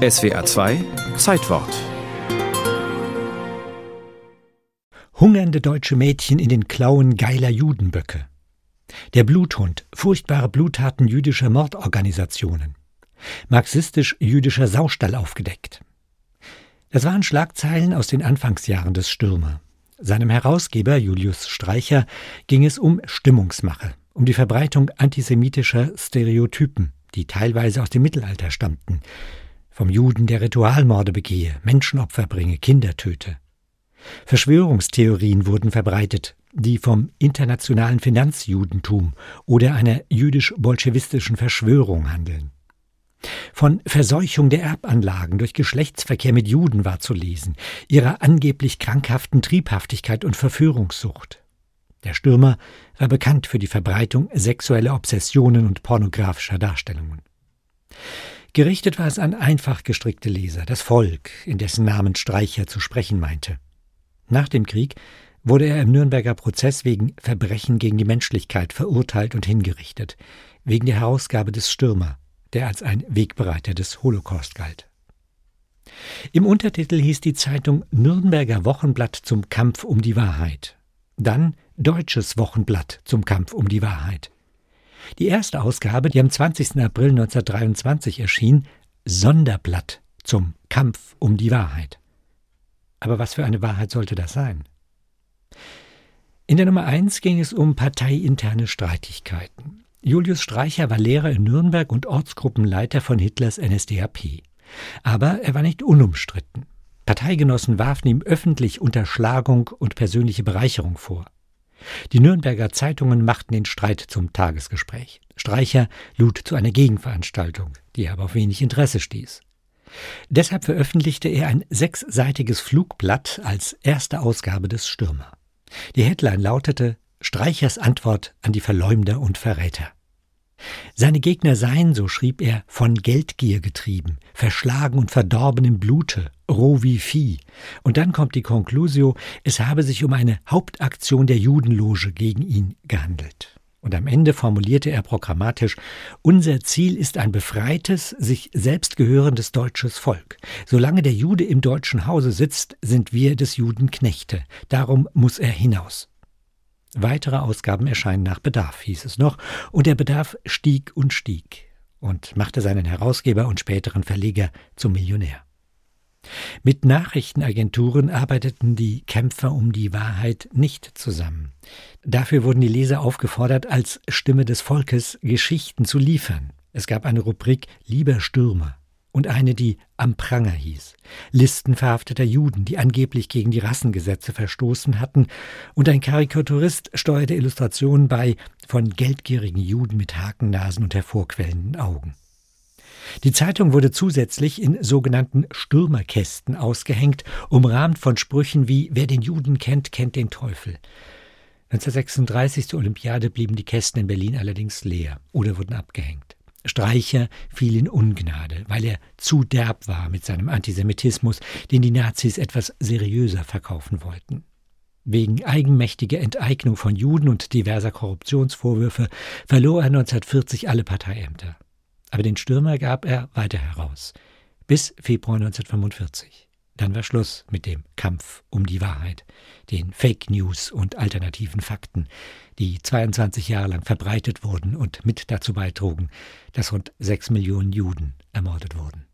SWA 2 Zeitwort Hungernde deutsche Mädchen in den Klauen geiler Judenböcke. Der Bluthund, furchtbare Bluttaten jüdischer Mordorganisationen. Marxistisch-jüdischer Saustall aufgedeckt. Das waren Schlagzeilen aus den Anfangsjahren des Stürmer. Seinem Herausgeber Julius Streicher ging es um Stimmungsmache, um die Verbreitung antisemitischer Stereotypen, die teilweise aus dem Mittelalter stammten. Vom Juden, der Ritualmorde begehe, Menschenopfer bringe, Kinder töte. Verschwörungstheorien wurden verbreitet, die vom internationalen Finanzjudentum oder einer jüdisch-bolschewistischen Verschwörung handeln. Von Verseuchung der Erbanlagen durch Geschlechtsverkehr mit Juden war zu lesen, ihrer angeblich krankhaften Triebhaftigkeit und Verführungssucht. Der Stürmer war bekannt für die Verbreitung sexueller Obsessionen und pornografischer Darstellungen. Gerichtet war es an einfach gestrickte Leser, das Volk, in dessen Namen Streicher zu sprechen meinte. Nach dem Krieg wurde er im Nürnberger Prozess wegen Verbrechen gegen die Menschlichkeit verurteilt und hingerichtet, wegen der Herausgabe des Stürmer, der als ein Wegbereiter des Holocaust galt. Im Untertitel hieß die Zeitung Nürnberger Wochenblatt zum Kampf um die Wahrheit. Dann Deutsches Wochenblatt zum Kampf um die Wahrheit. Die erste Ausgabe, die am 20. April 1923 erschien, Sonderblatt zum Kampf um die Wahrheit. Aber was für eine Wahrheit sollte das sein? In der Nummer 1 ging es um parteiinterne Streitigkeiten. Julius Streicher war Lehrer in Nürnberg und Ortsgruppenleiter von Hitlers NSDAP. Aber er war nicht unumstritten. Parteigenossen warfen ihm öffentlich Unterschlagung und persönliche Bereicherung vor. Die Nürnberger Zeitungen machten den Streit zum Tagesgespräch. Streicher lud zu einer Gegenveranstaltung, die aber auf wenig Interesse stieß. Deshalb veröffentlichte er ein sechsseitiges Flugblatt als erste Ausgabe des Stürmer. Die Headline lautete Streichers Antwort an die Verleumder und Verräter. Seine Gegner seien, so schrieb er, von Geldgier getrieben, verschlagen und verdorben im Blute, roh wie Vieh. Und dann kommt die Conclusio, es habe sich um eine Hauptaktion der Judenloge gegen ihn gehandelt. Und am Ende formulierte er programmatisch, unser Ziel ist ein befreites, sich selbst gehörendes deutsches Volk. Solange der Jude im deutschen Hause sitzt, sind wir des Juden Knechte. Darum muss er hinaus. Weitere Ausgaben erscheinen nach Bedarf, hieß es noch, und der Bedarf stieg und stieg und machte seinen Herausgeber und späteren Verleger zum Millionär. Mit Nachrichtenagenturen arbeiteten die Kämpfer um die Wahrheit nicht zusammen. Dafür wurden die Leser aufgefordert, als Stimme des Volkes Geschichten zu liefern. Es gab eine Rubrik Lieber Stürmer und eine, die Am Pranger hieß. Listen verhafteter Juden, die angeblich gegen die Rassengesetze verstoßen hatten, und ein Karikaturist steuerte Illustrationen bei von geldgierigen Juden mit Hakennasen und hervorquellenden Augen. Die Zeitung wurde zusätzlich in sogenannten Stürmerkästen ausgehängt, umrahmt von Sprüchen wie Wer den Juden kennt, kennt den Teufel. 1936 zur Olympiade blieben die Kästen in Berlin allerdings leer oder wurden abgehängt. Streicher fiel in Ungnade, weil er zu derb war mit seinem Antisemitismus, den die Nazis etwas seriöser verkaufen wollten. Wegen eigenmächtiger Enteignung von Juden und diverser Korruptionsvorwürfe verlor er 1940 alle Parteiämter. Aber den Stürmer gab er weiter heraus. Bis Februar 1945. Dann war Schluss mit dem Kampf um die Wahrheit, den Fake News und alternativen Fakten, die 22 Jahre lang verbreitet wurden und mit dazu beitrugen, dass rund sechs Millionen Juden ermordet wurden.